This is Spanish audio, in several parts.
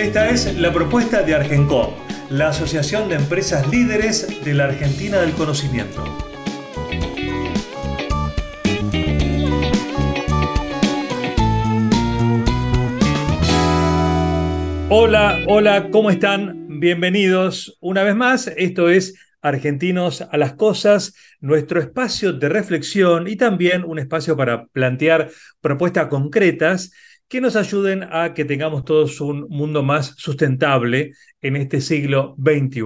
Esta es la propuesta de Argencom, la Asociación de Empresas Líderes de la Argentina del Conocimiento. Hola, hola, ¿cómo están? Bienvenidos una vez más. Esto es Argentinos a las Cosas, nuestro espacio de reflexión y también un espacio para plantear propuestas concretas que nos ayuden a que tengamos todos un mundo más sustentable en este siglo XXI.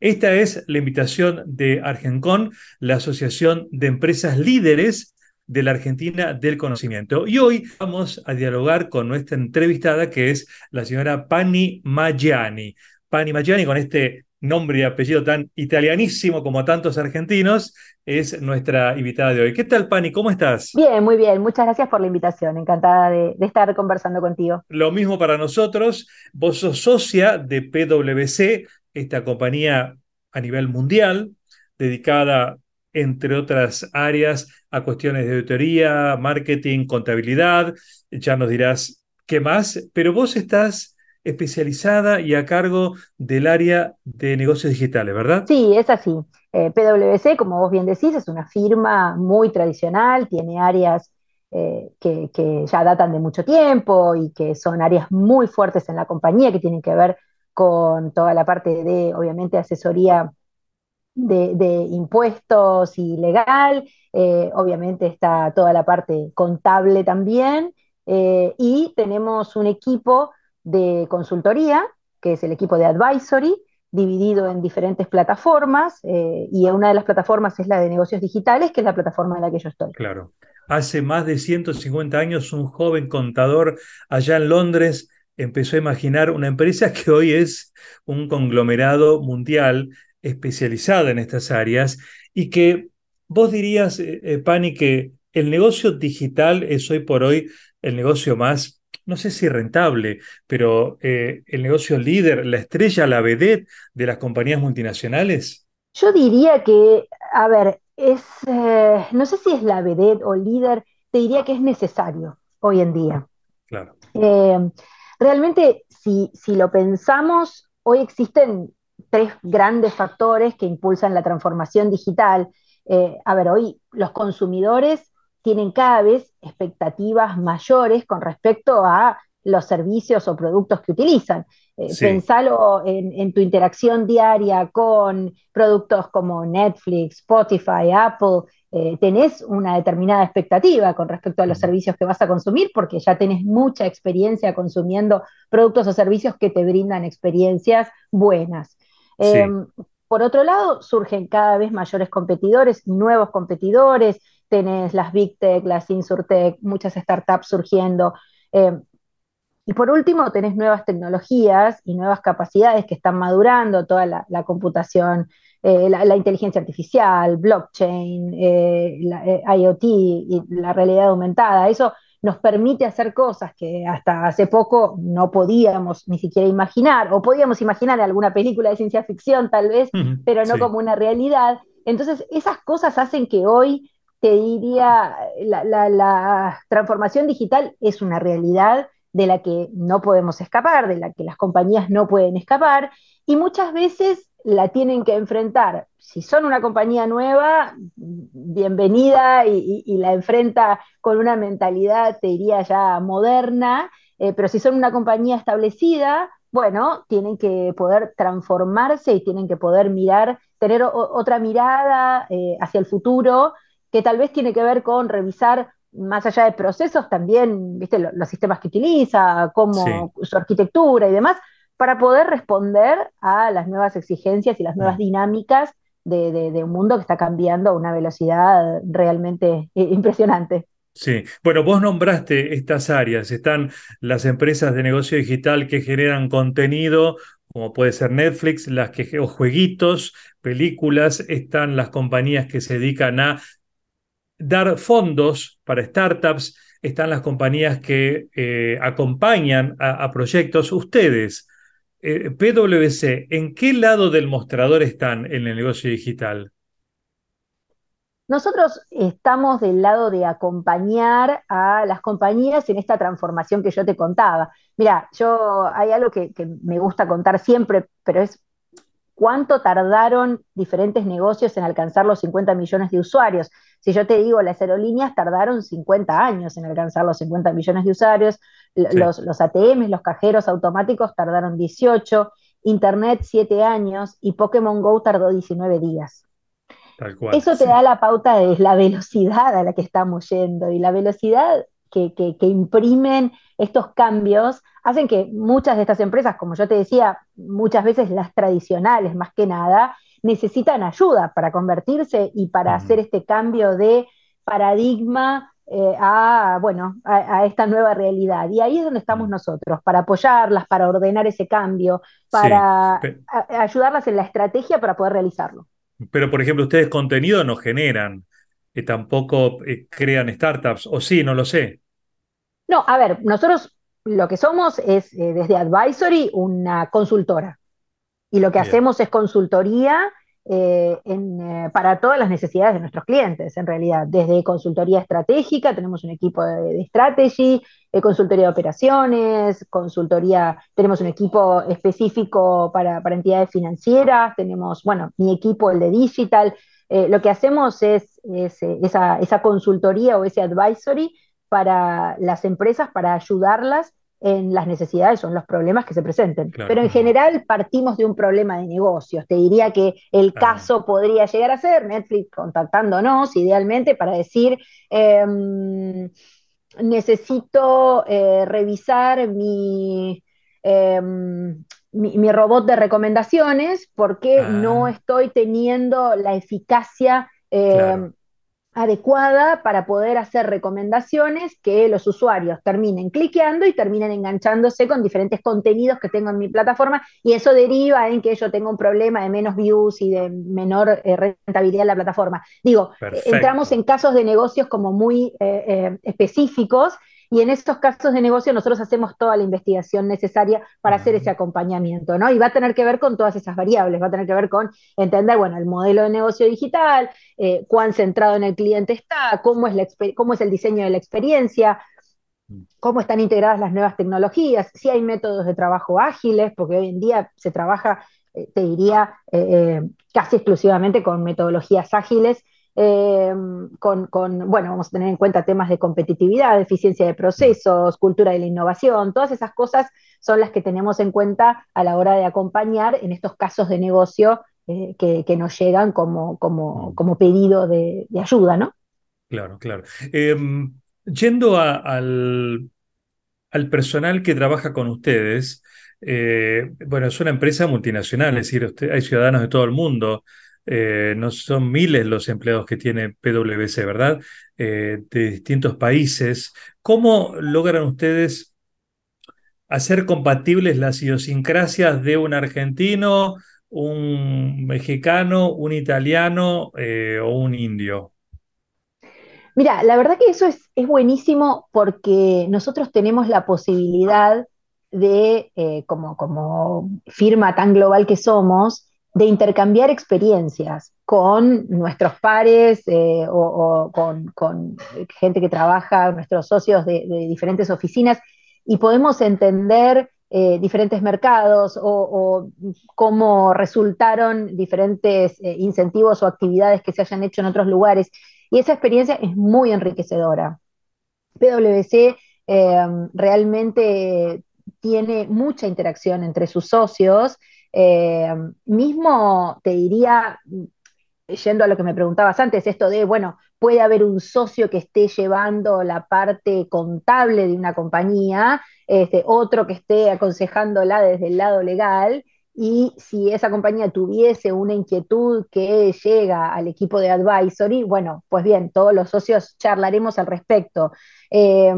Esta es la invitación de Argencon, la Asociación de Empresas Líderes de la Argentina del Conocimiento. Y hoy vamos a dialogar con nuestra entrevistada, que es la señora Pani Maggiani. Pani Maggiani, con este nombre y apellido tan italianísimo como tantos argentinos, es nuestra invitada de hoy. ¿Qué tal, Pani? ¿Cómo estás? Bien, muy bien. Muchas gracias por la invitación. Encantada de, estar conversando contigo. Lo mismo para nosotros. Vos sos socia de PwC, esta compañía a nivel mundial, dedicada, entre otras áreas, a cuestiones de auditoría, marketing, contabilidad. Ya nos dirás qué más, pero vos estás especializada y a cargo del área de negocios digitales, ¿verdad? Sí, es así. Eh, PwC, como vos bien decís, es una firma muy tradicional, tiene áreas eh, que, ya datan de mucho tiempo y que son áreas muy fuertes en la compañía, que tienen que ver con toda la parte de, obviamente, asesoría de, impuestos y legal, eh, obviamente está toda la parte contable también, y tenemos un equipo de consultoría, que es el equipo de advisory, dividido en diferentes plataformas, eh, y una de las plataformas es la de negocios digitales, que es la plataforma en la que yo estoy. Claro. Hace más de 150 años, un joven contador allá en Londres empezó a imaginar una empresa que hoy es un conglomerado mundial especializado en estas áreas y que vos dirías, eh, eh, Pani, que el negocio digital es hoy por hoy el negocio más no sé si rentable, pero eh, el negocio líder, la estrella, la vedette de las compañías multinacionales? Yo diría que, a ver, es, eh, no sé si es la vedette o líder, te diría que es necesario hoy en día. Claro. Eh, realmente, si, si lo pensamos, hoy existen tres grandes factores que impulsan la transformación digital. a ver, hoy los consumidores tienen cada vez expectativas mayores con respecto a los servicios o productos que utilizan. Eh, pensalo en, tu interacción diaria con productos como Netflix, Spotify, Apple. Eh, tenés una determinada expectativa con respecto a los servicios que vas a consumir porque ya tenés mucha experiencia consumiendo productos o servicios que te brindan experiencias buenas. Em, por otro lado, surgen cada vez mayores competidores, nuevos competidores, tenés las Big Tech, las Insurtech, muchas startups surgiendo. Eh, y por último, tenés nuevas tecnologías y nuevas capacidades que están madurando, toda la, computación, eh, la, inteligencia artificial, blockchain, eh, IoT y la realidad aumentada. Eso nos permite hacer cosas que hasta hace poco no podíamos ni siquiera imaginar, o podíamos imaginar en alguna película de ciencia ficción tal vez, pero no como una realidad. Entonces, esas cosas hacen que hoy te diría, la, transformación digital es una realidad de la que no podemos escapar, de la que las compañías no pueden escapar, y muchas veces la tienen que enfrentar. Si son una compañía nueva, bienvenida y, la enfrenta con una mentalidad, te diría ya moderna, eh, pero si son una compañía establecida, bueno, tienen que poder transformarse y tienen que poder mirar, tener otra mirada eh, hacia el futuro que tal vez tiene que ver con revisar más allá de procesos también, viste, los, sistemas que utiliza, cómo su arquitectura y demás, para poder responder a las nuevas exigencias y las nuevas mm. dinámicas de, un mundo que está cambiando a una velocidad realmente impresionante. Sí, bueno, vos nombraste estas áreas. Están las empresas de negocio digital que generan contenido, como puede ser Netflix, las que o jueguitos, películas. Están las compañías que se dedican a dar fondos para startups. Están las compañías que eh, acompañan a, proyectos. Ustedes, eh, PwC, ¿en qué lado del mostrador están en el negocio digital? Nosotros estamos del lado de acompañar a las compañías en esta transformación que yo te contaba. Mira, yo hay algo que, me gusta contar siempre, pero es cuánto tardaron diferentes negocios en alcanzar los 50 millones de usuarios. Si yo te digo, las aerolíneas tardaron 50 años en alcanzar los 50 millones de usuarios, los, los ATMs, los cajeros automáticos tardaron 18, Internet 7 años y Pokémon Go tardó 19 días. Eso te da la pauta de la velocidad a la que estamos yendo y la velocidad que, imprimen estos cambios hacen que muchas de estas empresas, como yo te decía, muchas veces las tradicionales más que nada, necesitan ayuda para convertirse y para hacer este cambio de paradigma eh, a, bueno, a, esta nueva realidad. Y ahí es donde estamos nosotros, para apoyarlas, para ordenar ese cambio, para ayudarlas en la estrategia para poder realizarlo. Pero, por ejemplo, ustedes contenido no generan, que tampoco eh, crean startups, o sí, no lo sé. No, a ver, nosotros lo que somos es eh, desde Advisory una consultora. Y lo que hacemos es consultoría eh, eh, para todas las necesidades de nuestros clientes, en realidad. Desde consultoría estratégica, tenemos un equipo de, strategy, eh, consultoría de operaciones, consultoría, tenemos un equipo específico para, entidades financieras, tenemos, bueno, mi equipo, el de digital. lo que hacemos es, esa, esa consultoría o ese advisory para las empresas, para ayudarlas en las necesidades o en los problemas que se presenten. Pero en general partimos de un problema de negocios. Te diría que el caso podría llegar a ser Netflix contactándonos idealmente para decir, em, necesito eh, revisar em, mi, mi, robot de recomendaciones porque no ah. estoy teniendo la eficacia. Em, adecuada para poder hacer recomendaciones que los usuarios terminen cliqueando y terminen enganchándose con diferentes contenidos que tengo en mi plataforma y eso deriva en que yo tenga un problema de menos views y de menor eh, rentabilidad en la plataforma. Digo, entramos en casos de negocios como muy eh, eh, específicos y en estos casos de negocio nosotros hacemos toda la investigación necesaria para hacer ese acompañamiento, ¿no? Y va a tener que ver con todas esas variables, va a tener que ver con entender, bueno, el modelo de negocio digital, eh, cuán centrado en el cliente está, cómo es, la, cómo es el diseño de la experiencia, mm. cómo están integradas las nuevas tecnologías, si hay métodos de trabajo ágiles, porque hoy en día se trabaja, eh, te diría, eh, casi exclusivamente con metodologías ágiles Em, con, bueno, vamos a tener en cuenta temas de competitividad, eficiencia de procesos, cultura de la innovación, todas esas cosas son las que tenemos en cuenta a la hora de acompañar en estos casos de negocio eh, que, nos llegan como, como, como pedido de, ayuda, ¿no? Claro, claro. Em, yendo al, al personal que trabaja con ustedes, eh, bueno, es una empresa multinacional, es decir, hay ciudadanos de todo el mundo. Eh, no son miles los empleados que tiene PwC, ¿verdad? Eh, de distintos países. ¿Cómo logran ustedes hacer compatibles las idiosincrasias de un argentino, un mexicano, un italiano eh, o un indio? Mira, la verdad que eso es, buenísimo porque nosotros tenemos la posibilidad de, como firma tan global que somos, de intercambiar experiencias con nuestros pares eh, o, con, gente que trabaja, nuestros socios de, diferentes oficinas, y podemos entender eh, diferentes mercados o, cómo resultaron diferentes eh, incentivos o actividades que se hayan hecho en otros lugares. Y esa experiencia es muy enriquecedora. PwC realmente tiene mucha interacción entre sus socios eh, mismo te diría, yendo a lo que me preguntabas antes, esto de, bueno, puede haber un socio que esté llevando la parte contable de una compañía, este, otro que esté aconsejándola desde el lado legal, y si esa compañía tuviese una inquietud que llega al equipo de advisory, bueno, pues bien, todos los socios charlaremos al respecto. Eh,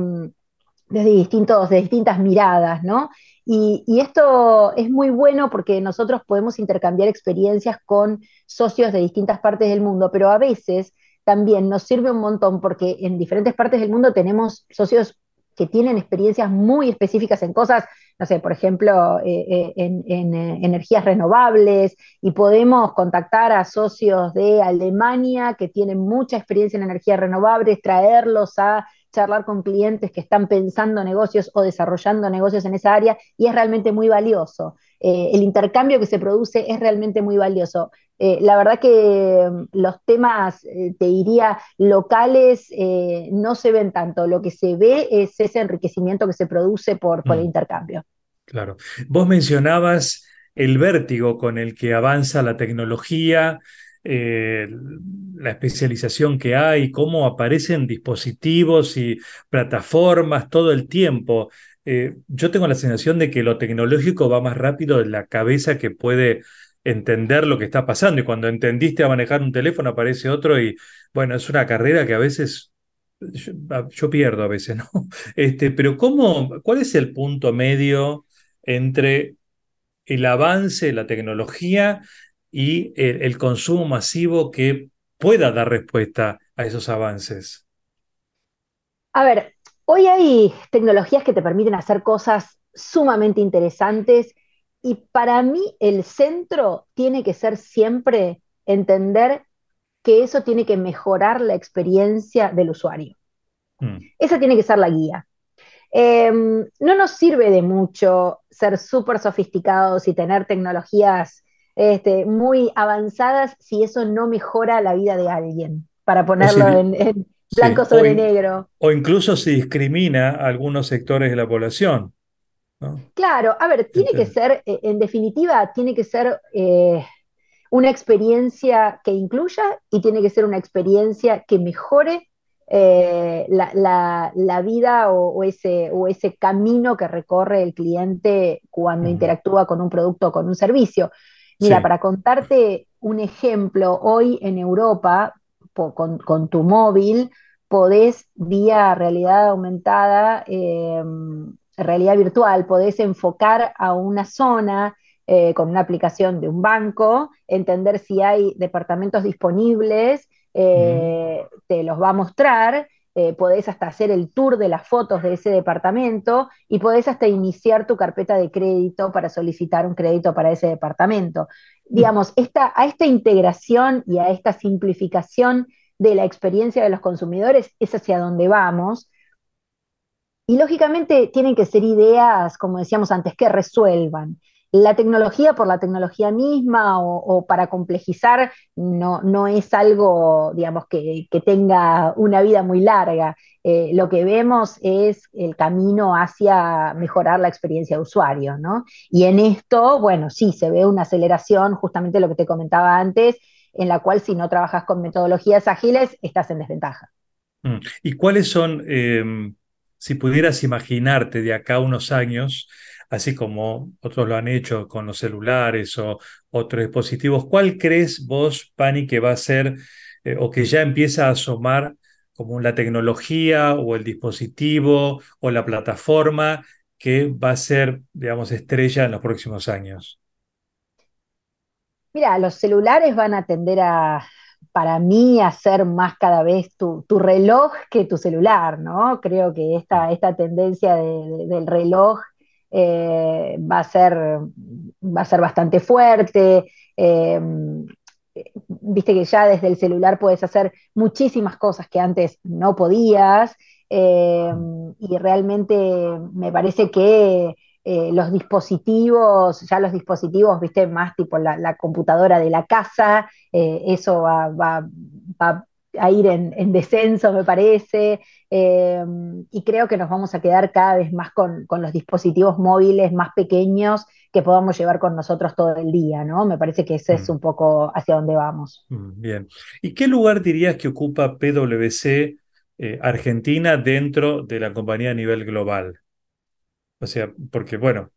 desde, distintos, de distintas miradas, ¿no? Y, y, esto es muy bueno porque nosotros podemos intercambiar experiencias con socios de distintas partes del mundo, pero a veces también nos sirve un montón porque en diferentes partes del mundo tenemos socios que tienen experiencias muy específicas en cosas, no sé, por ejemplo, eh, eh, en, eh, energías renovables, y podemos contactar a socios de Alemania que tienen mucha experiencia en energías renovables, traerlos a charlar con clientes que están pensando negocios o desarrollando negocios en esa área y es realmente muy valioso. Eh, el intercambio que se produce es realmente muy valioso. Eh, la verdad que mm, los temas, eh, te diría, locales no se ven tanto. Lo que se ve es ese enriquecimiento que se produce por, por el mm. intercambio. Claro. Vos mencionabas el vértigo con el que avanza la tecnología, eh, la especialización que hay, cómo aparecen dispositivos y plataformas todo el tiempo. Eh, yo tengo la sensación de que lo tecnológico va más rápido de la cabeza que puede entender lo que está pasando. Y cuando entendiste a manejar un teléfono aparece otro y bueno, es una carrera que a veces yo, pierdo a veces, ¿no? Este, pero ¿cómo, cuál es el punto medio entre el avance de la tecnología y el, consumo masivo que pueda dar respuesta a esos avances? A ver, hoy hay tecnologías que te permiten hacer cosas sumamente interesantes y para mí el centro tiene que ser siempre entender que eso tiene que mejorar la experiencia del usuario. Mm. Esa tiene que ser la guía. Em, no nos sirve de mucho ser súper sofisticados y tener tecnologías este, muy avanzadas si eso no mejora la vida de alguien, para ponerlo en, blanco sobre negro. O incluso se discrimina a algunos sectores de la población. Claro, a ver, tiene que ser, eh, en definitiva, tiene que ser eh, una experiencia que incluya y tiene que ser una experiencia que mejore eh, la, vida o, ese, o ese camino que recorre el cliente cuando interactúa con un producto o con un servicio. Mira, para contarte un ejemplo, hoy en Europa, con, tu móvil, podés vía realidad aumentada, em, realidad virtual, podés enfocar a una zona eh, con una aplicación de un banco, entender si hay departamentos disponibles, eh, te los va a mostrar eh, podés hasta hacer el tour de las fotos de ese departamento y podés hasta iniciar tu carpeta de crédito para solicitar un crédito para ese departamento. Digamos, a esta integración y a esta simplificación de la experiencia de los consumidores es hacia donde vamos. Y lógicamente tienen que ser ideas, como decíamos antes, que resuelvan la tecnología por la tecnología misma o, para complejizar no, no, es algo, digamos, que, tenga una vida muy larga. Eh, lo que vemos es el camino hacia mejorar la experiencia de usuario, ¿no? Y en esto, bueno, sí, se ve una aceleración, justamente lo que te comentaba antes, en la cual si no trabajas con metodologías ágiles, estás en desventaja. Mm. ¿Y cuáles son, em, si pudieras imaginarte de acá unos años, así como otros lo han hecho con los celulares o otros dispositivos. ¿Cuál crees vos, Pani, que va a ser eh, o que ya empieza a asomar como la tecnología o el dispositivo o la plataforma que va a ser, digamos, estrella en los próximos años? Mira, los celulares van a tender a, para mí, a ser más cada vez tu, reloj que tu celular, ¿no? Creo que esta, esta tendencia del reloj eh, va, a ser, va a ser bastante fuerte. Eh, viste que ya desde el celular puedes hacer muchísimas cosas que antes no podías. Eh, y realmente me parece que los dispositivos, ya los dispositivos, viste, más tipo la, computadora de la casa, eso va, va, va a ir en, descenso, me parece, eh, y creo que nos vamos a quedar cada vez más con, los dispositivos móviles más pequeños que podamos llevar con nosotros todo el día, ¿no? Me parece que ese es mm. un poco hacia dónde vamos. Mm, bien. ¿Y qué lugar dirías que ocupa PwC eh, Argentina dentro de la compañía a nivel global? O sea, porque bueno,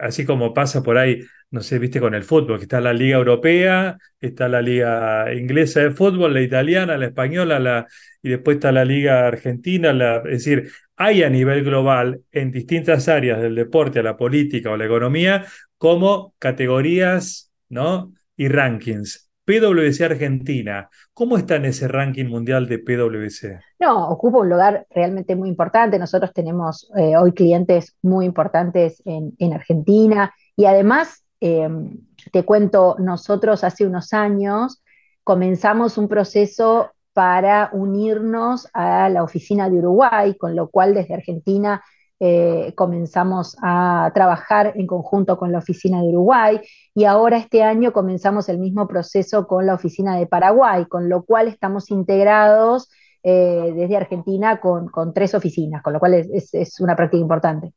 así como pasa por ahí, no sé, viste con el fútbol, que está la liga europea, está la liga inglesa de fútbol, la italiana, la española, la, y después está la liga argentina, es decir, hay a nivel global en distintas áreas del deporte, a la política o la economía, como categorías ¿no? y rankings. PwC Argentina, ¿cómo está en ese ranking mundial de PwC? No, ocupa un lugar realmente muy importante. Nosotros tenemos eh, hoy clientes muy importantes en, Argentina y además, em, te cuento, nosotros hace unos años comenzamos un proceso para unirnos a la oficina de Uruguay, con lo cual desde Argentina eh, comenzamos a trabajar en conjunto con la oficina de Uruguay y ahora este año comenzamos el mismo proceso con la oficina de Paraguay, con lo cual estamos integrados eh, desde Argentina con, tres oficinas, con lo cual es, una práctica importante.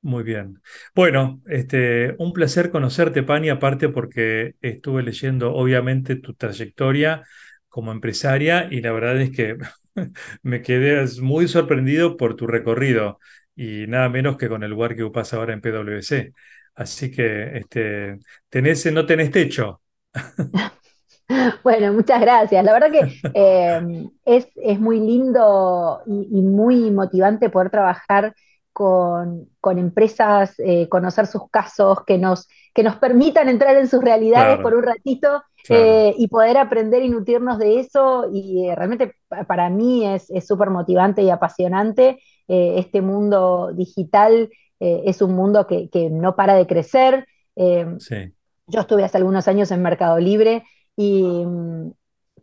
Muy bien. Bueno, este, un placer conocerte, Pani, aparte porque estuve leyendo obviamente tu trayectoria como empresaria y la verdad es que me quedé muy sorprendido por tu recorrido y nada menos que con el lugar que ocupas ahora en PwC. Así que este, tenés, no tenés techo. Bueno, muchas gracias. La verdad que em, es, es, muy lindo y, muy motivante poder trabajar con, con empresas, eh, conocer sus casos, que nos, que nos permitan entrar en sus realidades por un ratito eh, y poder aprender y nutrirnos de eso. Y eh, realmente para mí es súper motivante y apasionante. Eh, este mundo digital es un mundo que, no para de crecer. Yo estuve hace algunos años en Mercado Libre y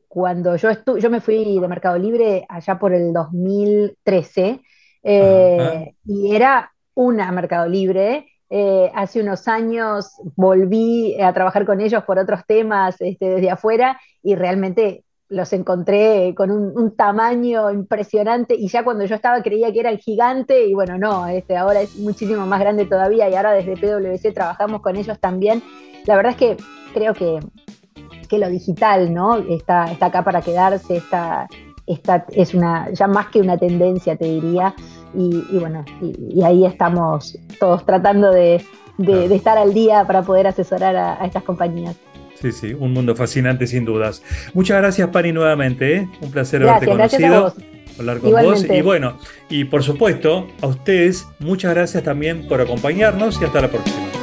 cuando yo, yo me fui de Mercado Libre allá por el 2013 y era una Mercado Libre eh, hace unos años volví a trabajar con ellos por otros temas este, desde afuera y realmente los encontré con un, tamaño impresionante y ya cuando yo estaba creía que era el gigante y bueno, no, este, ahora es muchísimo más grande todavía y ahora desde PwC trabajamos con ellos también. La verdad es que creo que, que lo digital ¿no? está, está acá para quedarse, está, está, es una, ya más que una tendencia, te diría. Y, bueno, y, ahí estamos todos tratando de, estar al día para poder asesorar a, estas compañías. Sí, sí, un mundo fascinante sin dudas. Muchas gracias, Pani, nuevamente. ¿eh? Un placer haberte conocido. Hablar con vos. Y bueno, y por supuesto, a ustedes, muchas gracias también por acompañarnos y hasta la próxima.